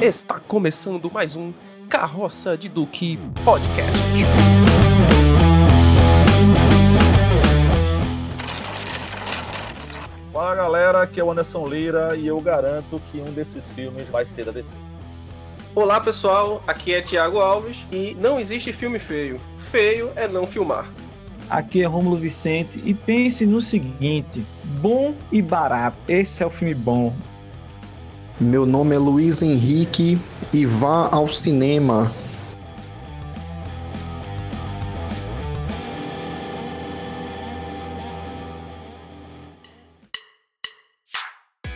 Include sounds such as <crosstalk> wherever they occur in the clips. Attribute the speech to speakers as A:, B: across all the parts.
A: Está começando mais um Carroça de Duque Podcast.
B: Fala galera, aqui é o Anderson Lira e eu garanto que um desses filmes vai ser da DC.
A: Olá pessoal, aqui é Thiago Alves e não existe filme feio. Feio é não filmar.
C: Aqui é Rômulo Vicente e pense no seguinte: bom e barato. Esse é o filme bom.
D: Meu nome é Luiz Henrique e vá ao cinema.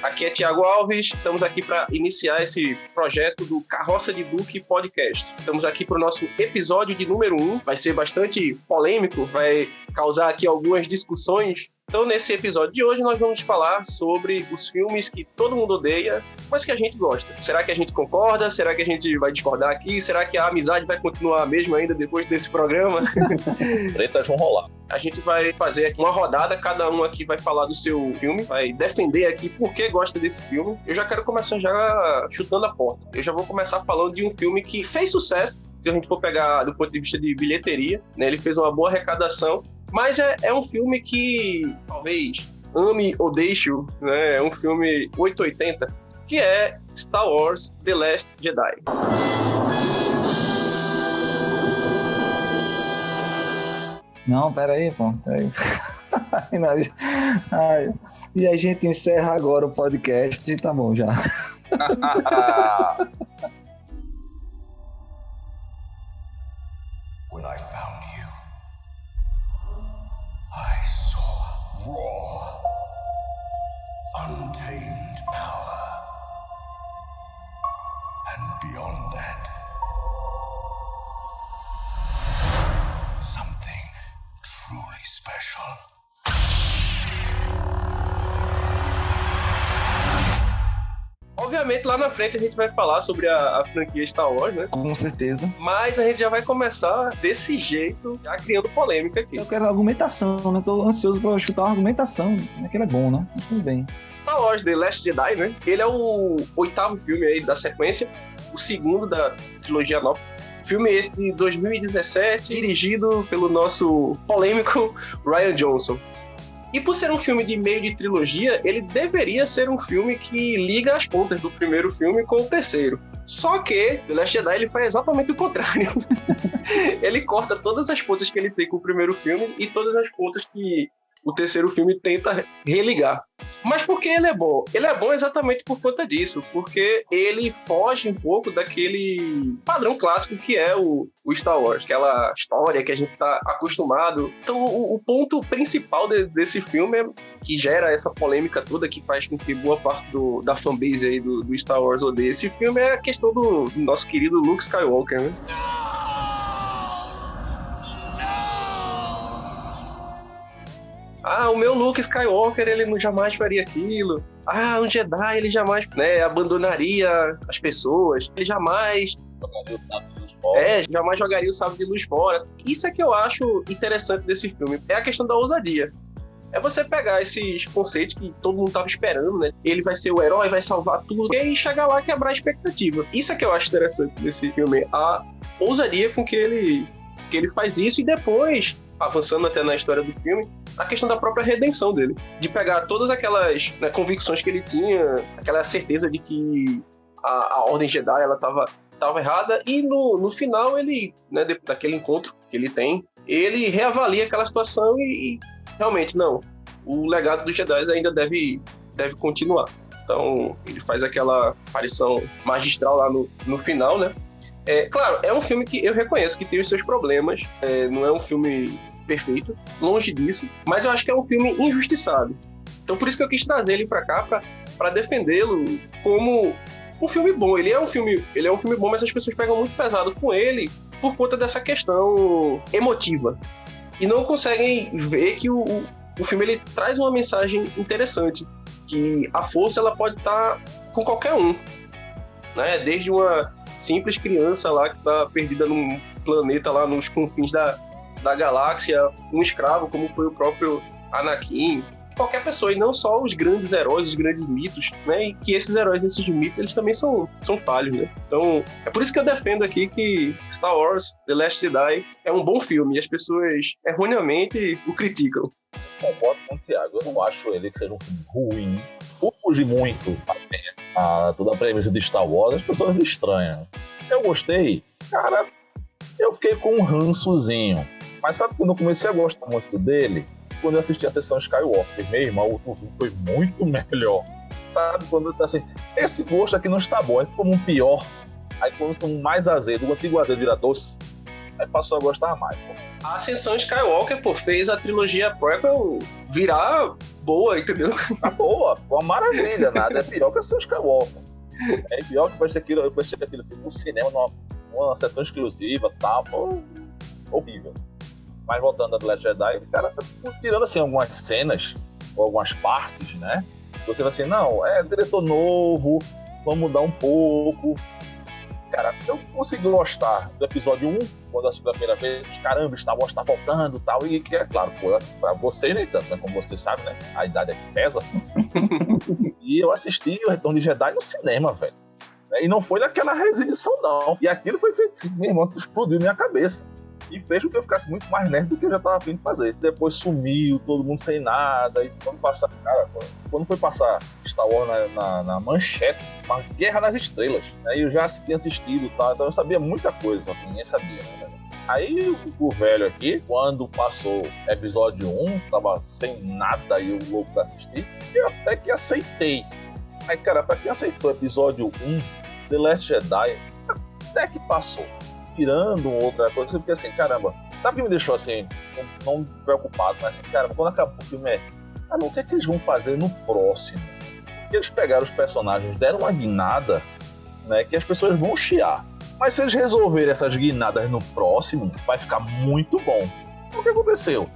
A: Aqui é Tiago Alves, estamos aqui para iniciar esse projeto do Carroça de Duque Podcast. Estamos aqui para o nosso episódio de número 1, um. vai ser bastante polêmico, vai causar aqui algumas discussões então, nesse episódio de hoje, nós vamos falar sobre os filmes que todo mundo odeia, mas que a gente gosta. Será que a gente concorda? Será que a gente vai discordar aqui? Será que a amizade vai continuar a mesma ainda depois desse programa? <laughs>
B: Tretas vão rolar.
A: A gente vai fazer aqui uma rodada, cada um aqui vai falar do seu filme, vai defender aqui por que gosta desse filme. Eu já quero começar já chutando a porta. Eu já vou começar falando de um filme que fez sucesso, se a gente for pegar do ponto de vista de bilheteria, né? Ele fez uma boa arrecadação, mas é, é um filme que talvez ame ou deixe, né? É um filme 880, que é Star Wars The Last Jedi.
C: Não, peraí, pô. Peraí. <laughs> e a gente encerra agora o podcast e tá bom já. <laughs> When I found I saw raw, untamed
A: Obviamente, lá na frente a gente vai falar sobre a, a, franquia Star Wars, né?
C: Com certeza.
A: Mas a gente já vai começar desse jeito, já criando polêmica aqui.
C: Eu quero argumentação, né? Tô ansioso pra escutar uma argumentação. É que ele é bom, né? Mas tudo bem.
A: Star Wars The Last Jedi, né? Ele é o oitavo filme aí da sequência, o segundo da trilogia nova. Filme esse de 2017, dirigido pelo nosso polêmico Ryan Johnson. E por ser um filme de meio de trilogia, ele deveria ser um filme que liga as pontas do primeiro filme com o terceiro. Só que The Last Jedi ele faz exatamente o contrário. <laughs> ele corta todas as pontas que ele tem com o primeiro filme e todas as pontas que o terceiro filme tenta religar. Mas por que ele é bom? Ele é bom exatamente por conta disso, porque ele foge um pouco daquele padrão clássico que é o, o Star Wars, aquela história que a gente tá acostumado. Então, o, o ponto principal de, desse filme é que gera essa polêmica toda, que faz com que boa parte do, da fanbase aí do, do Star Wars odeie esse filme, é a questão do, do nosso querido Luke Skywalker, né? Ah, o meu Luke Skywalker, ele não jamais faria aquilo. Ah, um Jedi, ele jamais né, abandonaria as pessoas. Ele jamais. É, jamais jogaria o sábio de luz fora. Isso é que eu acho interessante desse filme. É a questão da ousadia. É você pegar esses conceitos que todo mundo tava esperando, né? Ele vai ser o herói, vai salvar tudo, e chegar lá e quebrar a expectativa. Isso é que eu acho interessante desse filme. A ousadia com que ele, que ele faz isso e depois avançando até na história do filme, a questão da própria redenção dele. De pegar todas aquelas né, convicções que ele tinha, aquela certeza de que a, a Ordem Jedi ela tava errada, e no, no final ele, né, daquele encontro que ele tem, ele reavalia aquela situação e, e realmente, não, o legado dos Jedi ainda deve, deve continuar. Então, ele faz aquela aparição magistral lá no, no final, né? É, claro, é um filme que eu reconheço que tem os seus problemas. É, não é um filme perfeito, longe disso, mas eu acho que é um filme injustiçado. Então por isso que eu quis trazer ele para cá para defendê-lo como um filme bom. Ele é um filme, ele é um filme bom, mas as pessoas pegam muito pesado com ele por conta dessa questão emotiva e não conseguem ver que o, o filme ele traz uma mensagem interessante, que a força ela pode estar com qualquer um, né? Desde uma simples criança lá que está perdida num planeta lá nos confins da, da galáxia, um escravo, como foi o próprio Anakin, qualquer pessoa, e não só os grandes heróis, os grandes mitos, né? E que esses heróis, esses mitos, eles também são, são falhos, né? Então, é por isso que eu defendo aqui que Star Wars The Last Jedi é um bom filme e as pessoas erroneamente o criticam.
B: Concordo com o Thiago, eu não acho ele que seja um filme ruim. Por muito, assim, a toda a premissa de Star Wars, as pessoas estranham. Eu gostei, cara, eu fiquei com um rançozinho. Mas sabe quando eu comecei a gostar muito dele? Quando eu assisti a sessão Skywalker. Meu irmão, o filme foi muito <laughs> melhor. Sabe? Quando você tá assim, esse gosto aqui não está bom, é como um pior. Aí quando um mais azedo, o antigo azedo vira doce, aí passou a gostar mais. Pô.
A: A Ascensão Skywalker, pô, fez a trilogia prequel virar boa, entendeu?
B: Tá boa, uma maravilha, nada é pior que a Ascensão Skywalker. É pior que vai ser aquilo, vai ser aquilo no cinema, numa, numa sessão exclusiva e tal, pô, horrível. Mas voltando a The Last Jedi, cara, tirando assim algumas cenas, ou algumas partes, né? Você vai assim, não, é diretor novo, vamos mudar um pouco. Cara, eu consegui gostar do episódio 1, quando eu assisti pela primeira vez, caramba, Star Wars tá voltando e tal, e que é claro, pô, pra vocês nem tanto, né? Como vocês sabem, né? A idade é que pesa. <laughs> e eu assisti o Retorno de Jedi no cinema, velho. E não foi naquela exibição, não. E aquilo foi feito, meu irmão, explodiu minha cabeça e fez com que eu ficasse muito mais nerd do que eu já estava afim de fazer. Depois sumiu, todo mundo sem nada, e quando passar, cara, quando foi passar Star Wars na, na, na manchete, uma guerra nas estrelas, né? eu já tinha assistido tal, então eu sabia muita coisa, só que ninguém sabia, né? Aí o, velho aqui, quando passou episódio 1, tava sem nada e o louco pra assistir, eu até que aceitei. Aí, cara, pra quem aceitou episódio 1, The Last Jedi, até que passou tirando outra coisa, fiquei assim, caramba, sabe o que me deixou assim, não, preocupado, mas assim, caramba, quando acabou o filme é, cara, o que é que eles vão fazer no próximo? Porque eles pegaram os personagens, deram uma guinada, né, que as pessoas vão chiar. Mas se eles resolverem essas guinadas no próximo, vai ficar muito bom. O que aconteceu?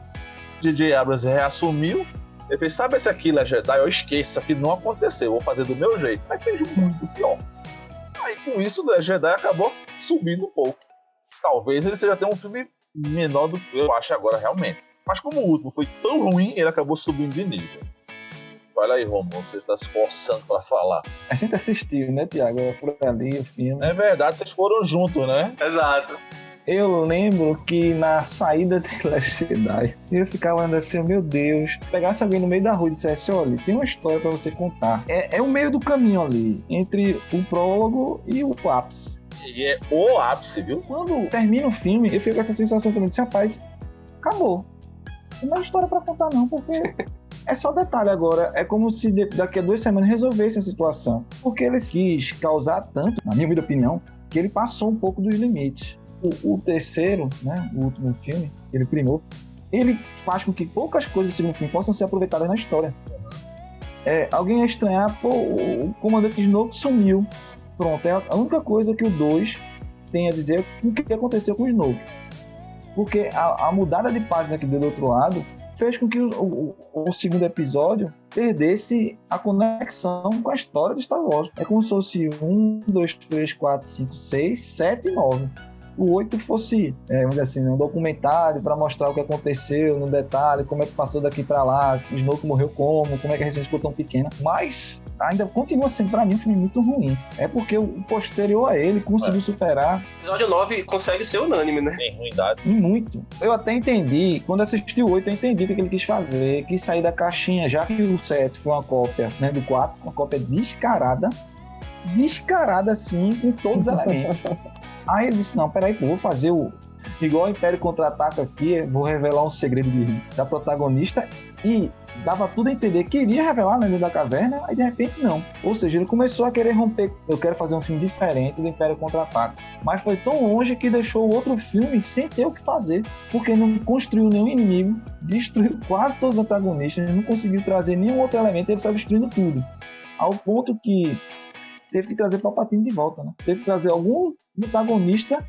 B: DJ Abrams reassumiu, ele fez, sabe esse aqui é Jedi? Eu esqueço, isso aqui não aconteceu, vou fazer do meu jeito. Aí fez muito pior. Aí com isso, o Jedi acabou subindo um pouco talvez ele seja até um filme menor do que eu acho agora realmente. Mas como o último foi tão ruim, ele acabou subindo de nível. Olha aí, Romulo, você está se esforçando para falar.
C: A gente assistiu, né, Tiago? Por ali o filme.
B: É verdade, vocês foram juntos, né?
A: Exato.
C: Eu lembro que na saída de Last Jedi, eu ficava andando assim, meu Deus, pegasse alguém no meio da rua e dissesse, olha, tem uma história para você contar. É, é o meio do caminho ali, entre o prólogo e o ápice.
B: E é o ápice, viu?
C: Quando termina o filme, eu fico com essa sensação também de, rapaz, acabou. Não é história para contar não, porque <laughs> é só detalhe agora. É como se daqui a duas semanas resolvesse a situação. Porque ele quis causar tanto, na minha opinião, que ele passou um pouco dos limites. O, o terceiro, né, o último filme, ele primou, ele faz com que poucas coisas do segundo filme possam ser aproveitadas na história. É, alguém ia estranhar, pô, o comandante Snoke sumiu. Pronto, é a única coisa que o 2 tem a dizer o que aconteceu com o Snoke. Porque a, a mudada de página que deu do outro lado fez com que o, o, o, segundo episódio perdesse a conexão com a história de Star Wars. É como se fosse 1, 2, 3, 4, 5, 6, 7 e 9 o 8 fosse, é, vamos dizer assim, um documentário para mostrar o que aconteceu no detalhe, como é que passou daqui para lá, o Snoke morreu como, como é que a resistência ficou tão pequena. Mas ainda continua sendo, para mim, um filme muito ruim. É porque o posterior a ele conseguiu é. superar.
A: O episódio 9 consegue ser unânime, né?
B: Tem ruindade.
C: E muito. Eu até entendi, quando assisti o 8, eu entendi o que ele quis fazer, quis sair da caixinha, já que o 7 foi uma cópia né, do 4, uma cópia descarada descarada assim, com todos os elementos. <laughs> Aí ele disse: Não, peraí, vou fazer o. Igual o Império Contra-Ataca aqui, vou revelar um segredo de, da protagonista. E dava tudo a entender que iria revelar no meio da caverna, aí de repente não. Ou seja, ele começou a querer romper. Eu quero fazer um filme diferente do Império Contra-Ataca. Mas foi tão longe que deixou o outro filme sem ter o que fazer. Porque não construiu nenhum inimigo, destruiu quase todos os antagonistas, não conseguiu trazer nenhum outro elemento, ele estava destruindo tudo. Ao ponto que teve que trazer Palpatine de volta, né? Teve que trazer algum protagonista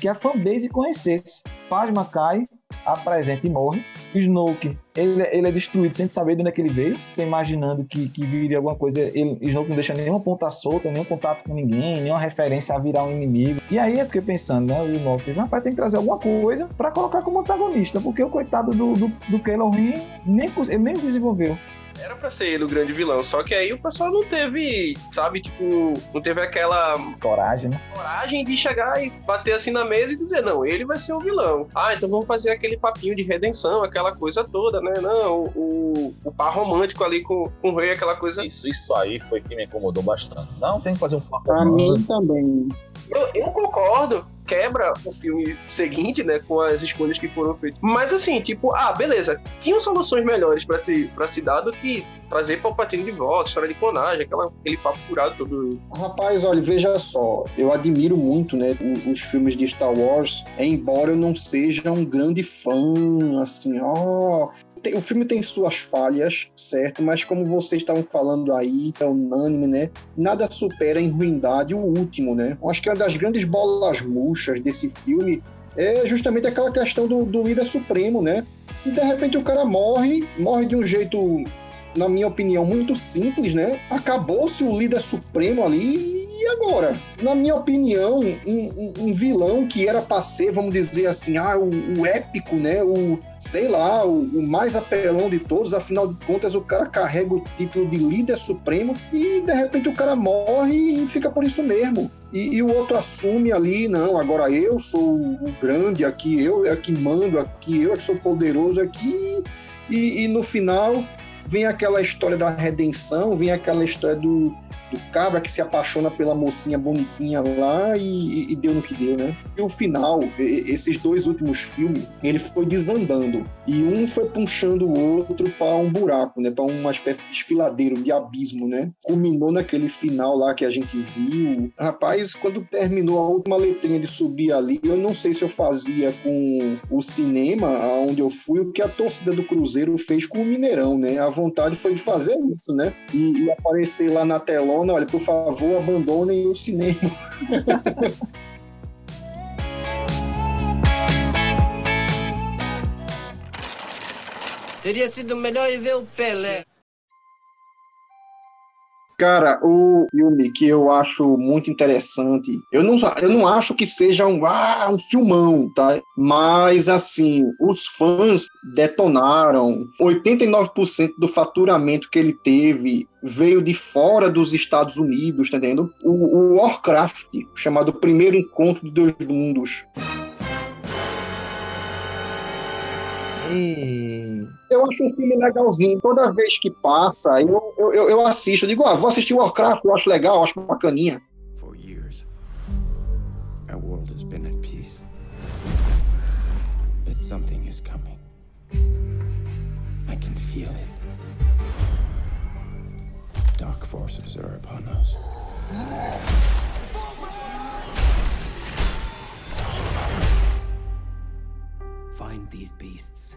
C: que a fanbase conhecesse. Phasma cai, apresenta e morre. Snoke, ele, ele é destruído sem saber de onde é que ele veio, sem imaginando que, que viria alguma coisa. Ele, Snoke não deixa nenhuma ponta solta, nenhum contato com ninguém, nenhuma referência a virar um inimigo. E aí é porque pensando, né? O Snoke, rapaz, tem que trazer alguma coisa pra colocar como antagonista, porque o coitado do, do, do Kylo Ren nem, ele nem desenvolveu.
A: Era pra ser ele o grande vilão, só que aí o pessoal não teve, sabe, tipo, não teve aquela
C: coragem, né?
A: Coragem de chegar e bater assim na mesa e dizer, não, ele vai ser o vilão. Ah, então vamos fazer aquele papinho de redenção, aquela coisa toda, né? Não, o, o par romântico ali com, com o rei, aquela coisa.
B: Isso, isso aí foi que me incomodou bastante. Não, tem que fazer um par
E: Pra mim também.
A: Eu, eu concordo quebra o filme seguinte, né, com as escolhas que foram feitas. Mas assim, tipo, ah, beleza, tinham soluções melhores para se para se dar do que trazer Palpatine de volta, história de clonagem, aquela, aquele papo furado todo.
E: Rapaz, olha, veja só, eu admiro muito, né, os filmes de Star Wars, embora eu não seja um grande fã, assim, ó, o filme tem suas falhas, certo? Mas como vocês estavam falando aí, é unânime, né? Nada supera em ruindade o último, né? Eu acho que uma das grandes bolas murchas desse filme é justamente aquela questão do, do líder supremo, né? E de repente o cara morre, morre de um jeito, na minha opinião, muito simples, né? Acabou-se o líder supremo ali e agora? Na minha opinião, um, um, um vilão que era pra ser, vamos dizer assim, ah, o, o épico, né? O, sei lá, o, o, mais apelão de todos, afinal de contas, o cara carrega o título de líder supremo e de repente o cara morre e fica por isso mesmo. E, e o outro assume ali, não, agora eu sou o grande aqui, eu é que mando aqui, eu é que sou poderoso aqui. E, e no final vem aquela história da redenção, vem aquela história do, do cabra que se apaixona pela mocinha bonitinha lá e, e, deu no que deu, né? E o final, esses dois últimos filmes, ele foi desandando. E um foi puxando o outro para um buraco, né? Para uma espécie de desfiladeiro, de abismo, né? Culminou naquele final lá que a gente viu. Rapaz, quando terminou a última letrinha de subir ali, eu não sei se eu fazia com o cinema, onde eu fui, o que a torcida do Cruzeiro fez com o Mineirão, né? A vontade foi de fazer isso, né? E, e aparecer lá na telona olha, por favor, abandonem o cinema.
F: Teria sido melhor ir ver o Pelé.
E: Cara, o filme que eu acho muito interessante, eu não, eu não acho que seja um, ah, um filmão, tá? Mas, assim, os fãs detonaram. 89% do faturamento que ele teve veio de fora dos Estados Unidos, tá entendendo? O, o Warcraft, chamado Primeiro Encontro de Dois Mundos. Eu acho um filme legalzinho. Toda vez que passa, eu, eu, eu assisto. Eu digo, ah, vou assistir Warcraft, eu acho legal, eu acho bacaninha. For years, our world has been at peace. But something is coming. I can feel it. Dark forces are upon us. Find these beasts,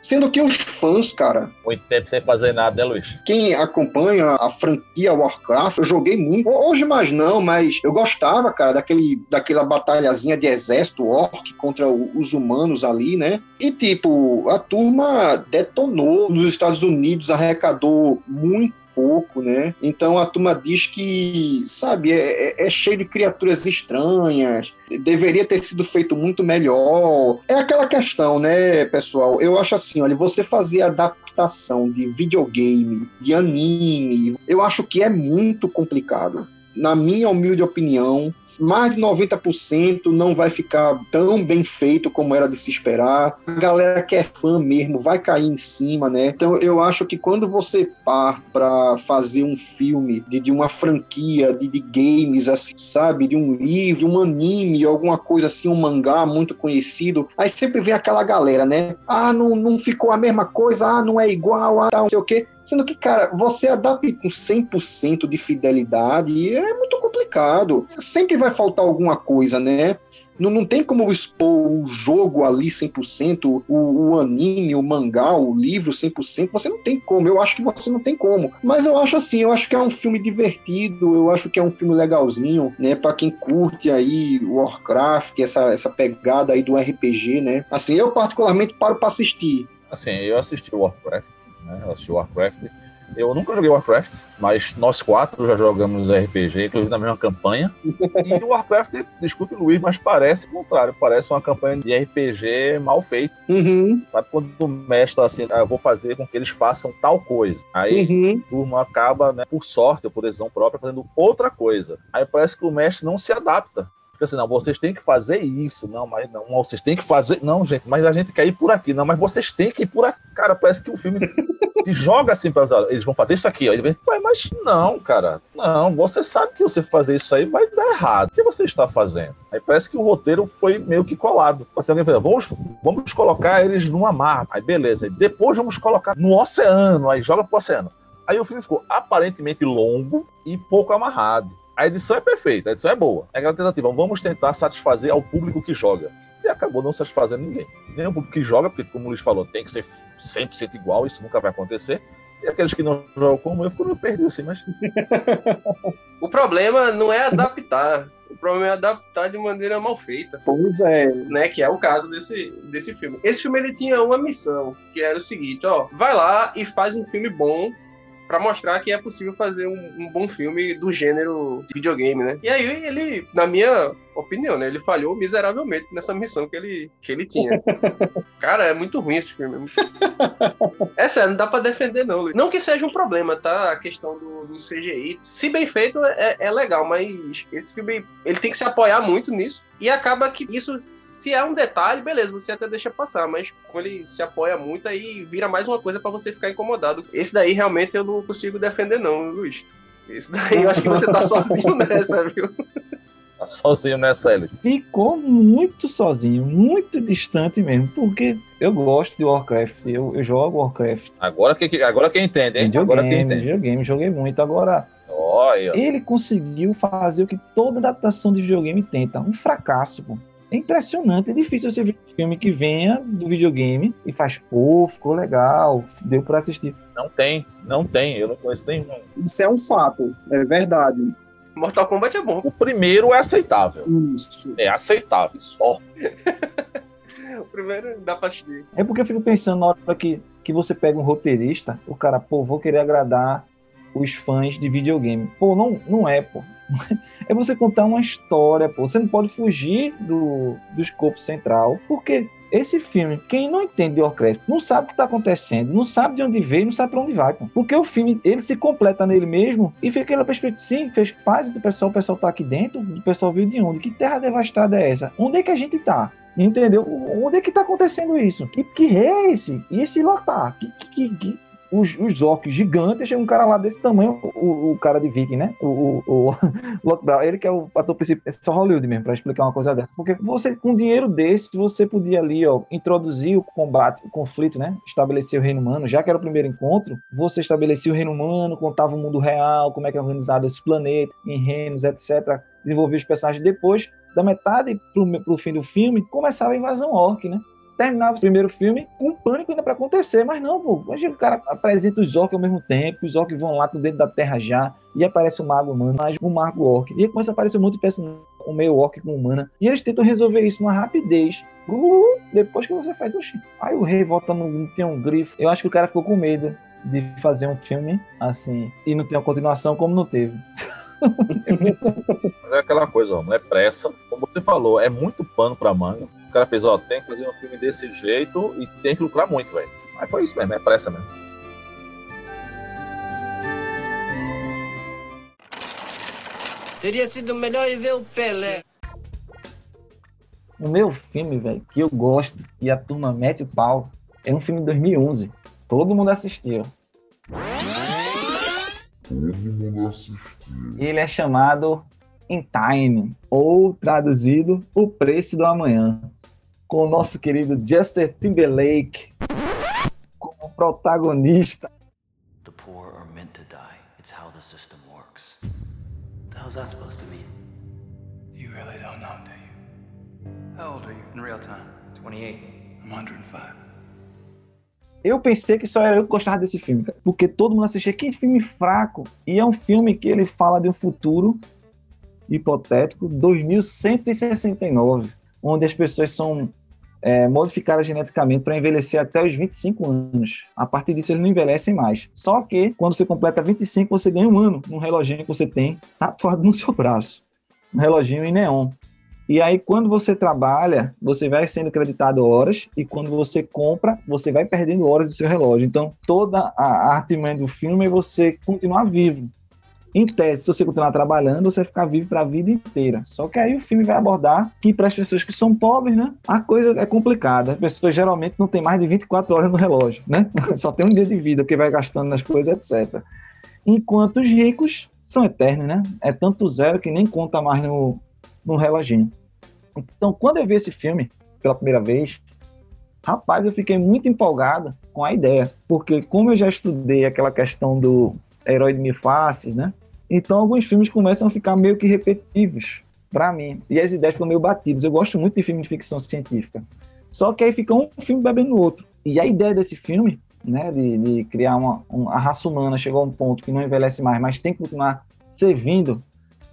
E: Sendo que os fãs, cara.
B: Muito tempo sem fazer nada, né, Luiz?
E: Quem acompanha a franquia Warcraft, eu joguei muito. Hoje mais não, mas eu gostava, cara, daquele, daquela batalhazinha de exército orc contra os humanos ali, né? E, tipo, a turma detonou nos Estados Unidos, arrecadou muito pouco, né? Então a turma diz que, sabe, é, é, é cheio de criaturas estranhas, deveria ter sido feito muito melhor. É aquela questão, né, pessoal? Eu acho assim, olha, você fazer adaptação de videogame, de anime, eu acho que é muito complicado. Na minha humilde opinião, mais de 90% não vai ficar tão bem feito como era de se esperar. A galera que é fã mesmo vai cair em cima, né? Então eu acho que quando você par para fazer um filme de, de uma franquia de, de, games, assim, sabe? De um livro, um anime, alguma coisa assim, um mangá muito conhecido, aí sempre vem aquela galera, né? Ah, não, não ficou a mesma coisa, ah, não é igual, ah, não sei o quê. Sendo que, cara, você adapta com 100% de fidelidade é muito complicado. Sempre vai faltar alguma coisa, né? Não, não tem como expor o jogo ali 100%, o, o anime, o mangá, o livro 100%. Você não tem como. Eu acho que você não tem como. Mas eu acho assim, eu acho que é um filme divertido, eu acho que é um filme legalzinho, né? Pra quem curte aí Warcraft, essa, essa pegada aí do RPG, né? Assim, eu particularmente paro pra assistir.
B: Assim, eu assisti Warcraft, né? Warcraft. Eu nunca joguei Warcraft, mas nós quatro já jogamos RPG, inclusive na mesma campanha. <laughs> E o Warcraft, desculpe Luiz, mas parece o contrário, parece uma campanha de RPG mal feita.
E: Uhum,
B: Sabe quando o mestre assim, ah, eu vou fazer com que eles façam tal coisa. Aí
E: uhum.
B: o turma acaba, né, por sorte ou por decisão própria, fazendo outra coisa. Aí parece que o mestre não se adapta. Assim, não, vocês têm que fazer isso. Não, mas não, vocês têm que fazer. Não, gente, mas a gente quer ir por aqui. Não, mas vocês têm que ir por aqui. Cara, parece que o filme <laughs> se joga assim para eles vão fazer isso aqui. Ó. Ele vem, mas não, cara. Não, você sabe que você fazer isso aí vai dar errado. O que você está fazendo? Aí parece que o roteiro foi meio que colado. Assim, alguém fala, vamos, vamos colocar eles numa mar. Aí beleza. Aí depois vamos colocar no oceano. Aí joga pro oceano. Aí o filme ficou aparentemente longo e pouco amarrado. A edição é perfeita, a edição é boa. É aquela tentativa, vamos tentar satisfazer ao público que joga. E acabou não satisfazendo ninguém. Nem o público que joga, porque, como o Luiz falou, tem que ser 100% igual, isso nunca vai acontecer. E aqueles que não jogam como eu, ficam meio perdidos assim, mas <laughs>
A: O problema não é adaptar. O problema é adaptar de maneira mal feita.
E: Pois é.
A: né, que é o caso desse, desse filme. Esse filme ele tinha uma missão, que era o seguinte, ó, vai lá e faz um filme bom pra mostrar que é possível fazer um, um bom filme do gênero de videogame, né? E aí ele, na minha opinião, né, ele falhou miseravelmente nessa missão que ele, que ele tinha. <laughs> Cara, é muito ruim esse filme. É, é sério, não dá pra defender não. Luiz. Não que seja um problema, tá? A questão do, do CGI. Se bem feito, é, é legal, mas esse filme, ele tem que se apoiar muito nisso. E acaba que isso, se é um detalhe, beleza, você até deixa passar, mas quando ele se apoia muito, aí vira mais uma coisa pra você ficar incomodado. Esse daí realmente eu não consigo defender, não, Luiz. Esse daí eu acho que você tá sozinho <laughs> nessa, viu?
B: Tá sozinho nessa, Hélio.
C: Ficou muito sozinho, muito distante mesmo, porque eu gosto de Warcraft, eu, eu jogo Warcraft.
B: Agora que, agora quem entende, hein? Agora quem
C: Videogame,
B: entende.
C: videogame, joguei muito. Agora,
B: Olha.
C: ele conseguiu fazer o que toda adaptação de videogame tenta, um fracasso, pô. É impressionante, é difícil você ver um filme que venha do videogame e faz, pô, ficou legal, deu pra assistir.
B: Não tem, não tem. Eu não conheço nenhum.
E: Isso é um fato, é verdade.
A: Mortal Kombat é bom.
B: O primeiro é aceitável.
E: Isso.
B: É aceitável. Só. <laughs>
A: O primeiro dá pra assistir.
C: É porque eu fico pensando na hora que, que você pega um roteirista, o cara, pô, vou querer agradar os fãs de videogame. Pô, não, não é, pô. <laughs> É você contar uma história, pô. Você não pode fugir do, do escopo central, porque esse filme, quem não entende de Warcraft, não sabe o que está acontecendo, não sabe de onde veio, não sabe para onde vai. Pô. Porque o filme, ele se completa nele mesmo e fica aquela perspectiva, sim, fez parte do pessoal, o pessoal tá aqui dentro, o pessoal veio de onde? Que terra devastada é essa? Onde é que a gente tá? Entendeu? Onde é que tá acontecendo isso? Que, que rei é esse? E esse? Que, que, que, que- os, os orcs gigantes, chega um cara lá desse tamanho, o, o cara de Viking, né? O, o, <laughs> ele que é o ator principal, é só Hollywood mesmo, pra explicar uma coisa dessa. Porque você, com dinheiro desse, você podia ali, ó, introduzir o combate, o conflito, né? Estabelecer o reino humano, já que era o primeiro encontro, você estabelecia o reino humano, contava o mundo real, como é que é organizado esse planeta, em reinos, etc. Desenvolvia os personagens depois, da metade pro, pro fim do filme, começava a invasão orc, né? Terminava o primeiro filme com pânico ainda pra acontecer, mas não, pô. Hoje o cara apresenta os orcs ao mesmo tempo, os orcs vão lá pro dentro da terra já, e aparece o mago humano, mais o mago orc. E começa a aparecer um monte de personagem, o meio orc com humana. E eles tentam resolver isso numa rapidez. Uh, depois que você faz, oxi. Aí o rei volta no. tem um grifo. Eu acho que o cara ficou com medo de fazer um filme assim e não ter uma continuação como não teve.
B: Mas é aquela coisa, ó, não é pressa. Como você falou, é muito pano pra manga. O cara fez, ó, tem que fazer um filme desse jeito e tem que lucrar muito, velho. Mas foi isso mesmo, é pressa mesmo.
F: Teria sido melhor ir ver o Pelé.
C: O meu filme, velho, que eu gosto e a turma mete o pau, é um filme de 2011. Todo mundo assistiu. Ele é chamado In Time, ou traduzido O Preço do Amanhã, com o nosso querido Justin Timberlake como protagonista.
G: The poor are meant to die. It's how the system works. What the hell's that supposed to mean?
H: You really don't know, do you?
G: How old are you in real time?
F: 28.
G: I'm 105.
C: Eu pensei que só era eu que gostava desse filme, porque todo mundo assistia. Que filme fraco! E é um filme que ele fala de um futuro hipotético, 2169, onde as pessoas são é, modificadas geneticamente para envelhecer até os 25 anos. A partir disso, eles não envelhecem mais. Só que, quando você completa 25, você ganha um ano num reloginho que você tem tatuado no seu braço. Um reloginho em neon. E aí, quando você trabalha, você vai sendo creditado horas, e quando você compra, você vai perdendo horas do seu relógio. Então, toda a arte do filme é você continuar vivo. Em tese, se você continuar trabalhando, você vai ficar vivo para a vida inteira. Só que aí o filme vai abordar que para as pessoas que são pobres, né, a coisa é complicada. As pessoas geralmente não têm mais de 24 horas no relógio, né? <laughs> Só tem um dia de vida, porque vai gastando nas coisas, etc. Enquanto os ricos são eternos, né? É tanto zero que nem conta mais no, no reloginho. Então, quando eu vi esse filme pela primeira vez, rapaz, eu fiquei muito empolgado com a ideia, porque como eu já estudei aquela questão do herói de mil faces, né? Então, alguns filmes começam a ficar meio que repetitivos para mim, e as ideias ficam meio batidas. Eu gosto muito de filme de ficção científica. Só que aí fica um filme bebendo no outro. E a ideia desse filme, né, de, de criar uma, uma raça humana chegou a um ponto que não envelhece mais, mas tem que continuar servindo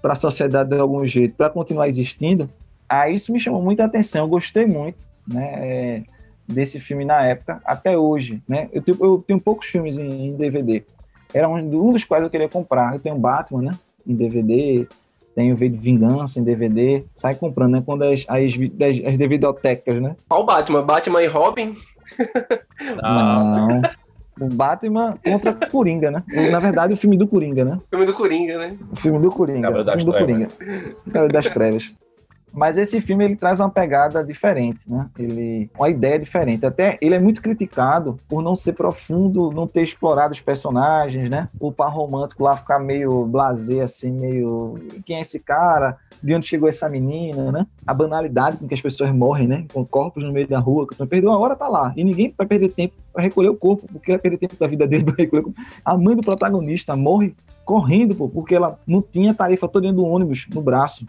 C: para a sociedade de algum jeito, para continuar existindo, Aí isso me chamou muita atenção, eu gostei muito, né, é, desse filme na época, até hoje, né, eu tenho, eu tenho poucos filmes em, em, DVD, era um, um, dos quais eu queria comprar, eu tenho Batman, né, em DVD, tenho Vingança em DVD, sai comprando, né, quando as, as, as, as DVDotecas, né.
A: Qual Batman? Batman e Robin? <laughs>
C: Não... O Batman contra Coringa, né? Na verdade, o filme do Coringa, né?
A: O filme do Coringa, né?
C: O filme do Coringa. O filme do Coringa. Cabelo das Trevas. Mas esse filme ele traz uma pegada diferente, né? Ele uma ideia diferente. Até ele é muito criticado por não ser profundo, não ter explorado os personagens, né? O par romântico lá ficar meio blasé assim, meio quem é esse cara? De onde chegou essa menina, né? A banalidade com que as pessoas morrem, né? Com corpos no meio da rua, que perdeu uma hora tá lá. E ninguém vai perder tempo para recolher o corpo, porque vai perder tempo da vida dele <laughs> para recolher o corpo. A mãe do protagonista morre correndo, pô, porque ela não tinha tarifa toda do ônibus no braço.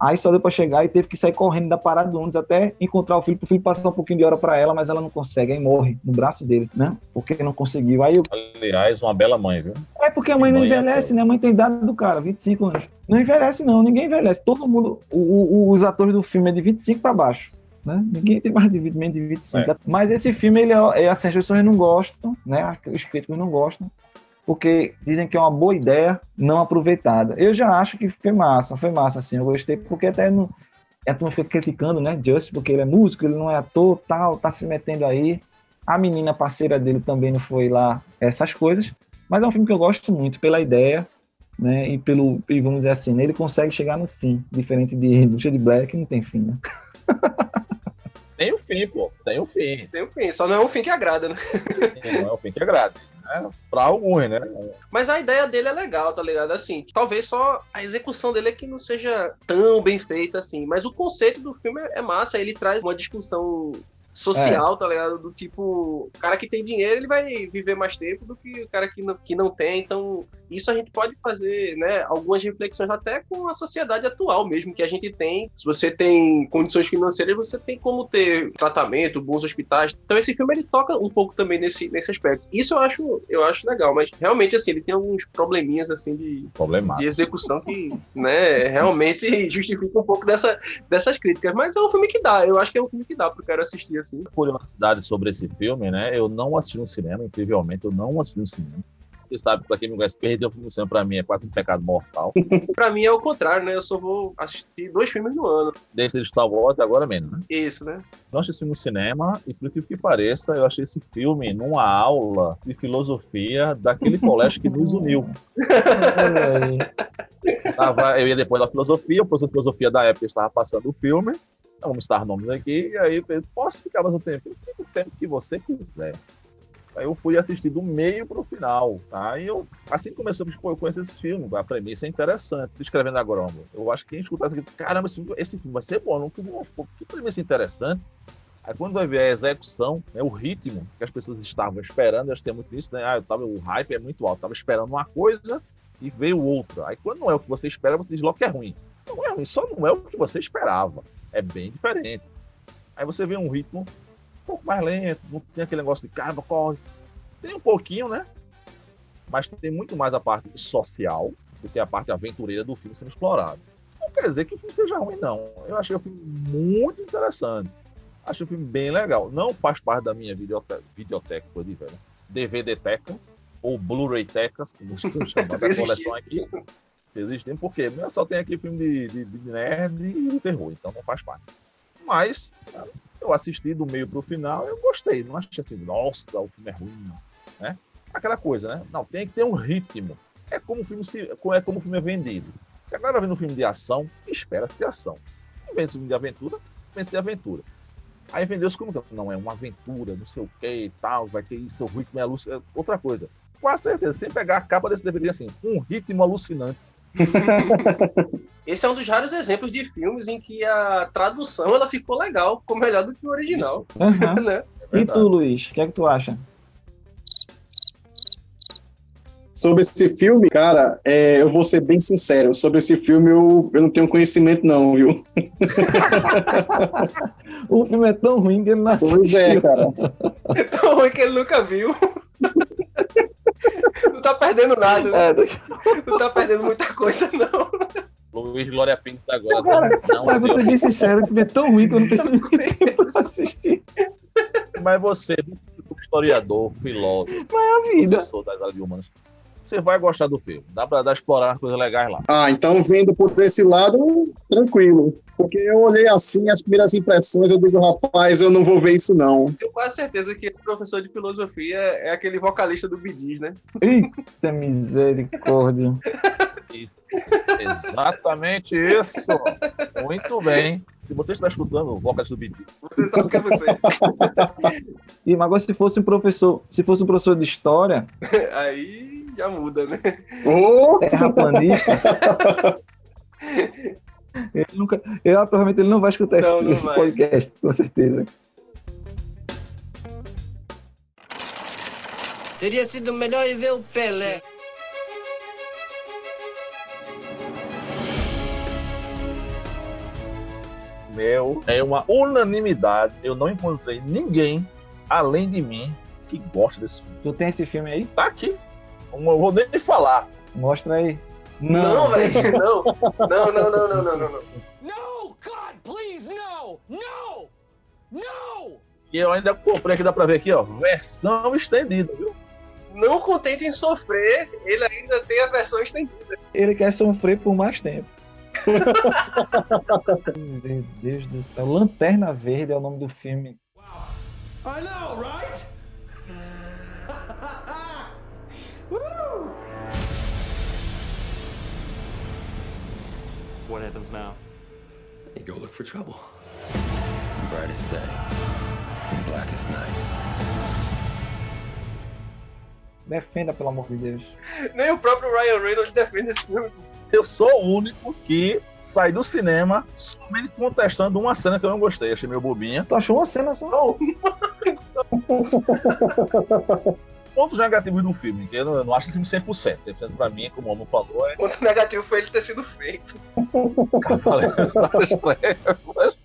C: Aí só deu para chegar e teve que sair correndo da parada do ônibus até encontrar o filho, pro filho passar um pouquinho de hora para ela, mas ela não consegue, aí morre no braço dele, né? Porque não conseguiu. Aí eu...
B: Aliás, uma bela mãe, viu?
C: É porque a mãe, mãe não envelhece, é né? A mãe tem idade do cara, 25 anos. Não envelhece, não, ninguém envelhece. Todo mundo, o, o, os atores do filme é de 25 para baixo. Né? Ninguém tem mais de, menos de 25. É. Mas esse filme, ele é, é, assim, as pessoas não gostam, né? Os críticos não gostam porque dizem que é uma boa ideia não aproveitada. Eu já acho que foi massa, foi massa, assim, eu gostei, porque até não, a turma fica criticando, né, Just, porque ele é músico, ele não é ator, tal, tá se metendo aí. A menina parceira dele também não foi lá essas coisas, mas é um filme que eu gosto muito pela ideia, né, e pelo, e vamos dizer assim, ele consegue chegar no fim, diferente de Bucha de Black, que não tem fim, né?
B: Tem o fim, pô, tem o fim.
A: Tem o fim, só não é um fim que agrada, né?
B: não é um fim que agrada né? Pra alguns, né?
A: Mas a ideia dele é legal, tá ligado? Assim, talvez só a execução dele é que não seja tão bem feita assim. Mas o conceito do filme é massa, ele traz uma discussão social, é. tá ligado? Do tipo, o cara que tem dinheiro, ele vai viver mais tempo do que o cara que não, que não tem. Então, isso a gente pode fazer, né, algumas reflexões até com a sociedade atual mesmo, que a gente tem. Se você tem condições financeiras, você tem como ter tratamento, bons hospitais. Então, esse filme, ele toca um pouco também nesse, nesse aspecto. Isso eu acho, eu acho legal, mas realmente, assim, ele tem alguns probleminhas, assim, de, de execução que, né, realmente <laughs> justifica um pouco dessa, dessas críticas. Mas é um filme que dá, eu acho que é um filme que dá pro cara assistir, assim.
B: Curiosidade sobre esse filme, né? Eu não assisti no cinema, incrivelmente, eu não assisti no cinema. Você sabe, pra quem me conhece, perder o filme no cinema pra mim é quase um pecado mortal. <laughs>
A: pra mim é o contrário, né? Eu só vou assistir dois filmes no ano.
B: Desde Star Wars agora menos, né?
A: Isso, né?
B: Não assisti no cinema e, por que pareça, eu achei esse filme numa aula de filosofia daquele <laughs> colégio que nos uniu. eu ia depois da filosofia, o professor de filosofia da época estava passando o filme vamos estar nomes aqui, e aí falei, posso ficar mais um tempo? O tempo que você quiser. Aí eu fui assistir do meio pro final, tá? E eu, assim começou, pô, eu conheço esse filme, a premissa é interessante, escrevendo agora, eu acho que quem escutar isso aqui, caramba, esse filme, esse filme vai ser bom, não, que, que premissa interessante. Aí quando vai ver a execução, né, o ritmo que as pessoas estavam esperando, acho que tem muito isso, né? Ah, eu tava, o hype é muito alto, eu tava esperando uma coisa e veio outra. Aí quando não é o que você espera, você diz logo que é ruim. Não é ruim, só não é o que você esperava é bem diferente. Aí você vê um ritmo um pouco mais lento, não tem aquele negócio de caramba, corre. Tem um pouquinho, né? Mas tem muito mais a parte social do que a parte aventureira do filme sendo explorado. Não quer dizer que o filme seja ruim, não. Eu achei o filme muito interessante. Achei o filme bem legal. Não faz parte da minha videoteca, videoteca tô de velho. DVD Teca, ou Blu-ray Tecas, como se chama <laughs> da coleção aqui. Se existem, porque só tem aqui filme de, de, de nerd e de terror, então não faz parte. Mas eu assisti do meio pro final eu gostei. Não achei assim, nossa, o filme é ruim, né? Aquela coisa, né? Não, tem que ter um ritmo. É como o filme, se, é como o filme é vendido. Se a galera vê um filme de ação, espera-se ação. Vende filme de aventura, vende de aventura. Aí vendeu-se como não é uma aventura, não sei o que e tal, vai ter isso, o ritmo é alucinante. Outra coisa. Com certeza, sem pegar a capa desse DVD assim, um ritmo alucinante. <laughs>
A: Esse é um dos raros exemplos de filmes em que a tradução ela ficou legal, ficou melhor do que o original.
C: Uhum. <laughs> né? é e tu, Luiz, o que é que tu acha?
E: Sobre esse filme, cara, é, eu vou ser bem sincero. Sobre esse filme, eu, eu não tenho conhecimento, não, viu? <laughs>
C: o filme é tão ruim que ele nasceu.
E: Pois é, cara.
A: É tão ruim que ele nunca viu. Não tá perdendo nada. Né? É, não tá perdendo muita coisa, não.
B: Luiz Glória Pinto agora.
C: Cara, não, mas você bem sincero, o filme é tão ruim que eu não tenho tempo de assistir.
B: Mas você, historiador, filósofo,
C: mas é a vida.
B: professor das áreas humanas, você vai gostar do filme. Dá pra dar, explorar coisas legais lá.
E: Ah, então vendo por esse lado, tranquilo. Porque eu olhei assim, as primeiras impressões, eu digo, rapaz, eu não vou ver isso não.
A: Tenho quase certeza que esse professor de filosofia é aquele vocalista do Bidis, né?
C: Eita misericórdia.
B: Exatamente isso. Muito bem. Se você estiver escutando o vocalista do Bidis.
A: Você sabe que é você.
C: e, mas agora se fosse um professor, se fosse um professor de história... <laughs>
A: Aí já muda, né?
C: Oh! Terraplanista. <laughs> ele nunca, eu, provavelmente ele não vai escutar não, esse, não esse vai. podcast, com certeza.
F: Teria sido melhor ir ver o Pelé.
B: Meu, é uma unanimidade. Eu não encontrei ninguém além de mim que gosta desse filme.
C: Tu tem esse filme aí?
B: Tá aqui. Não vou nem falar.
C: Mostra aí.
A: Não, velho. <laughs> Não. Não, não, não, não, não, não, não.
F: No, God, please, no! No! No!
B: E eu ainda comprei aqui, dá pra ver aqui, ó. Versão estendida, viu?
A: Não contente em sofrer, ele ainda tem a versão estendida.
C: Ele quer sofrer por mais tempo. <laughs> Meu Deus do céu. Lanterna Verde é o nome do filme. Wow. I know, right?
G: What happens now? You go look for trouble. Brightest day, blackest night.
C: Defenda, pelo amor de Deus.
A: Nem o próprio Ryan Reynolds defende esse filme.
B: Eu sou o único que sai do cinema somente contestando uma cena que eu não gostei. Achei meio bobinha.
C: Tu achou uma cena só? <laughs> <laughs> <laughs>
B: pontos negativos do filme, que eu não, eu não acho o filme 100%. 100% pra mim, como o Homem falou, é.
A: O ponto negativo foi ele ter sido feito.
B: Cavaleiro das Trevas.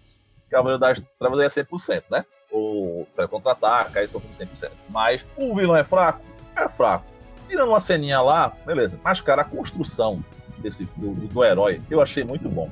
B: Cavaleiro das Trevas é 100%, né? O contra-ataca, aí são 100%. Mas o vilão é fraco? É fraco. Tirando uma ceninha lá, beleza. Mas, cara, a construção desse, do, do herói eu achei muito bom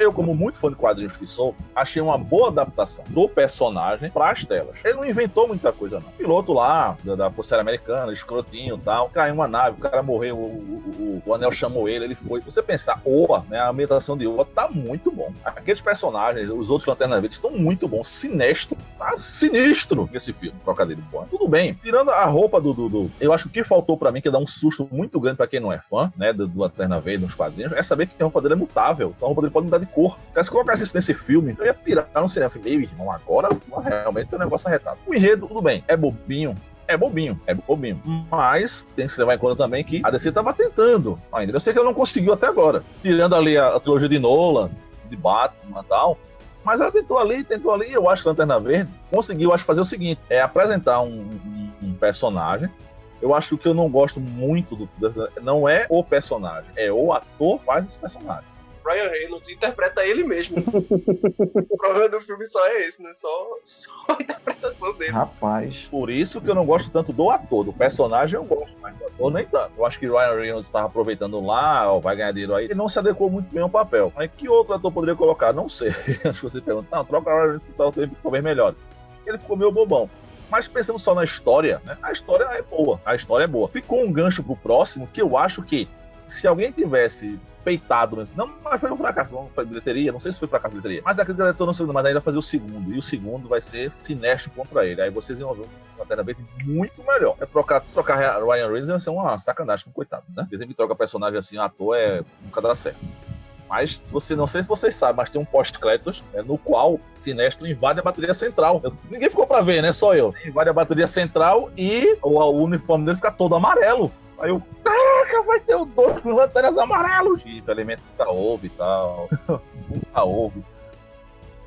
B: eu, como muito fã de quadrinhos que sou, achei uma boa adaptação do personagem para as telas. Ele não inventou muita coisa, não. O piloto lá, da, da Força Americana, escrotinho e tal, caiu uma nave, o cara morreu, o, o, o, Anel chamou ele, ele foi. Você pensar, Oa, né, a ambientação de Oa tá muito bom. Aqueles personagens, os outros Lanternas Verdes estão muito bons. Sinestro, tá sinistro esse filme, trocadilho bom. Tudo bem, tirando a roupa do, do, Eu acho que faltou para mim, que dá um susto muito grande para quem não é fã, né, do, do Lanterna Verde, quadrinhos, é saber que a roupa dele é mutável. Então a roupa dele pode mudar de cor. Então, se colocasse isso nesse filme, eu ia pirar no cinema. Falei, meu irmão, agora realmente o negócio arretado. O enredo, tudo bem, é bobinho, é bobinho, é bobinho. Mas tem que se levar em conta também que a DC tava tentando ainda. Eu sei que ela não conseguiu até agora. Tirando ali a, a trilogia de Nolan, de Batman e tal. Mas ela tentou ali, tentou ali. Eu acho que a Lanterna Verde conseguiu, acho, fazer o seguinte: é apresentar um, um, um personagem eu acho que o que eu não gosto muito do, não é o personagem, é o ator faz esse personagem.
A: Ryan Reynolds interpreta ele mesmo. o problema do filme só é esse, né? Só, só a interpretação dele.
C: Rapaz.
B: Por isso que eu não gosto tanto do ator. Do personagem eu gosto, mas do ator nem tanto. Eu acho que Ryan Reynolds estava aproveitando lá, ó, vai ganhar dinheiro aí. Ele não se adequou muito bem ao papel. Mas que outro ator poderia colocar? Não sei. <laughs> acho que você pergunta, não, troca o Ryan Reynolds que talvez ficou bem melhor. Ele ficou meio bobão. Mas pensando só na história, né? A história é boa. A história é boa. Ficou um gancho pro próximo que eu acho que se alguém tivesse peitado, não, mas foi um fracasso, não foi bilheteria, não sei se foi fracasso de bilheteria, mas a crítica retornou no segundo, mas ainda fazer o segundo, e o segundo vai ser sinestro contra ele, aí vocês iam ver uma Verde muito melhor. É trocar, se trocar Ryan Reynolds vai ser uma sacanagem com coitado, né? Dizem que troca personagem assim, ator, é, nunca dá certo. Mas você não sei se vocês sabem, mas tem um pós-créditos né, no qual Sinestro invade a bateria central. Eu, ninguém ficou pra ver, né? Só eu. Invade a bateria central e o, o uniforme dele fica todo amarelo. Aí eu, caraca, vai ter o dois com lanternas amarelos. E o elemento nunca houve e tal. <laughs> nunca houve.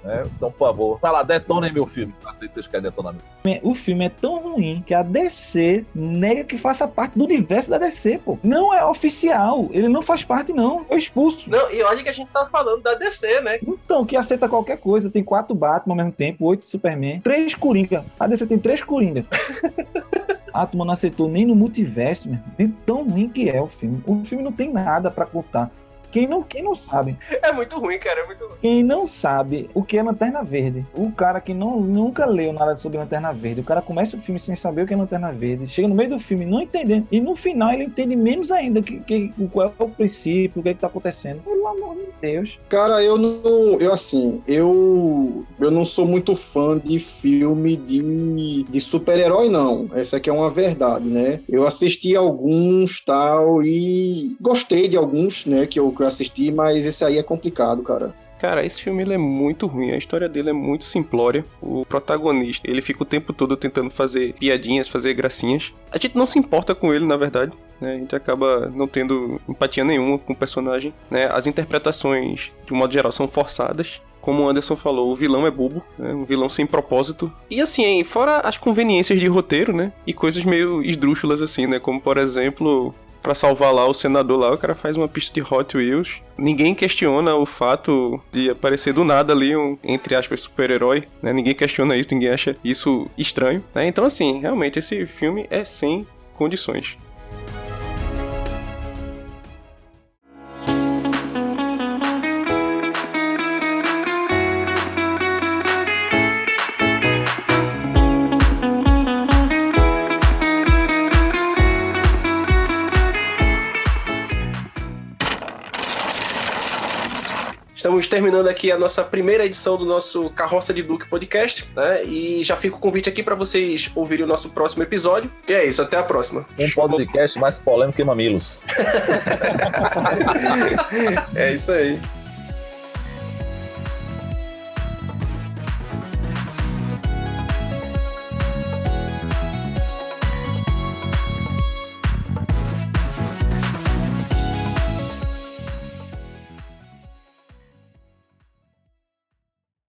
B: Né? Então, por favor, vai lá, detonem meu filme. Não sei se vocês querem detonar meu
C: O filme é tão ruim que a DC nega que faça parte do universo da DC, pô. Não é oficial. Ele não faz parte, não. Foi expulso.
A: Não, e olha que a gente tá falando da DC, né?
C: Então, que aceita qualquer coisa. Tem quatro Batman ao mesmo tempo, oito Superman, três Coringa. A DC tem três Coringa. <laughs> Atman não aceitou nem no multiverso. De tão ruim que é o filme. O filme não tem nada para contar. Quem não, quem não sabe.
A: É muito ruim, cara, é muito ruim.
C: Quem não sabe o que é Lanterna Verde, o cara que não, nunca leu nada sobre Lanterna Verde, o cara começa o filme sem saber o que é Lanterna Verde, chega no meio do filme não entendendo, e no final ele entende menos ainda que, que, qual é o princípio, o que é que tá acontecendo. Pelo amor de Deus.
E: Cara, eu não. Eu assim, eu. Eu não sou muito fã de filme de, de super-herói, não. Essa aqui é uma verdade, né? Eu assisti alguns tal e gostei de alguns, né? Que eu eu assisti, mas esse aí é complicado, cara.
H: Cara, esse filme ele é muito ruim, a história dele é muito simplória. O protagonista, ele fica o tempo todo tentando fazer piadinhas, fazer gracinhas. A gente não se importa com ele, na verdade. Né? A gente acaba não tendo empatia nenhuma com o personagem. Né? As interpretações, de um modo geral, são forçadas como o Anderson falou, o vilão é bobo, né? um vilão sem propósito. E assim, fora as conveniências de roteiro, né? E coisas meio esdrúxulas assim, né? Como por exemplo, para salvar lá o senador lá, o cara faz uma pista de Hot Wheels. Ninguém questiona o fato de aparecer do nada ali um, entre aspas, super-herói, né? Ninguém questiona isso, ninguém acha isso estranho, né? Então, assim, realmente esse filme é sem condições.
A: Terminando aqui a nossa primeira edição do nosso Carroça de Duque podcast, né? E já fica o convite aqui para vocês ouvirem o nosso próximo episódio. E é isso, até a próxima.
B: Um podcast mais polêmico que mamilos. <laughs>
A: é isso aí.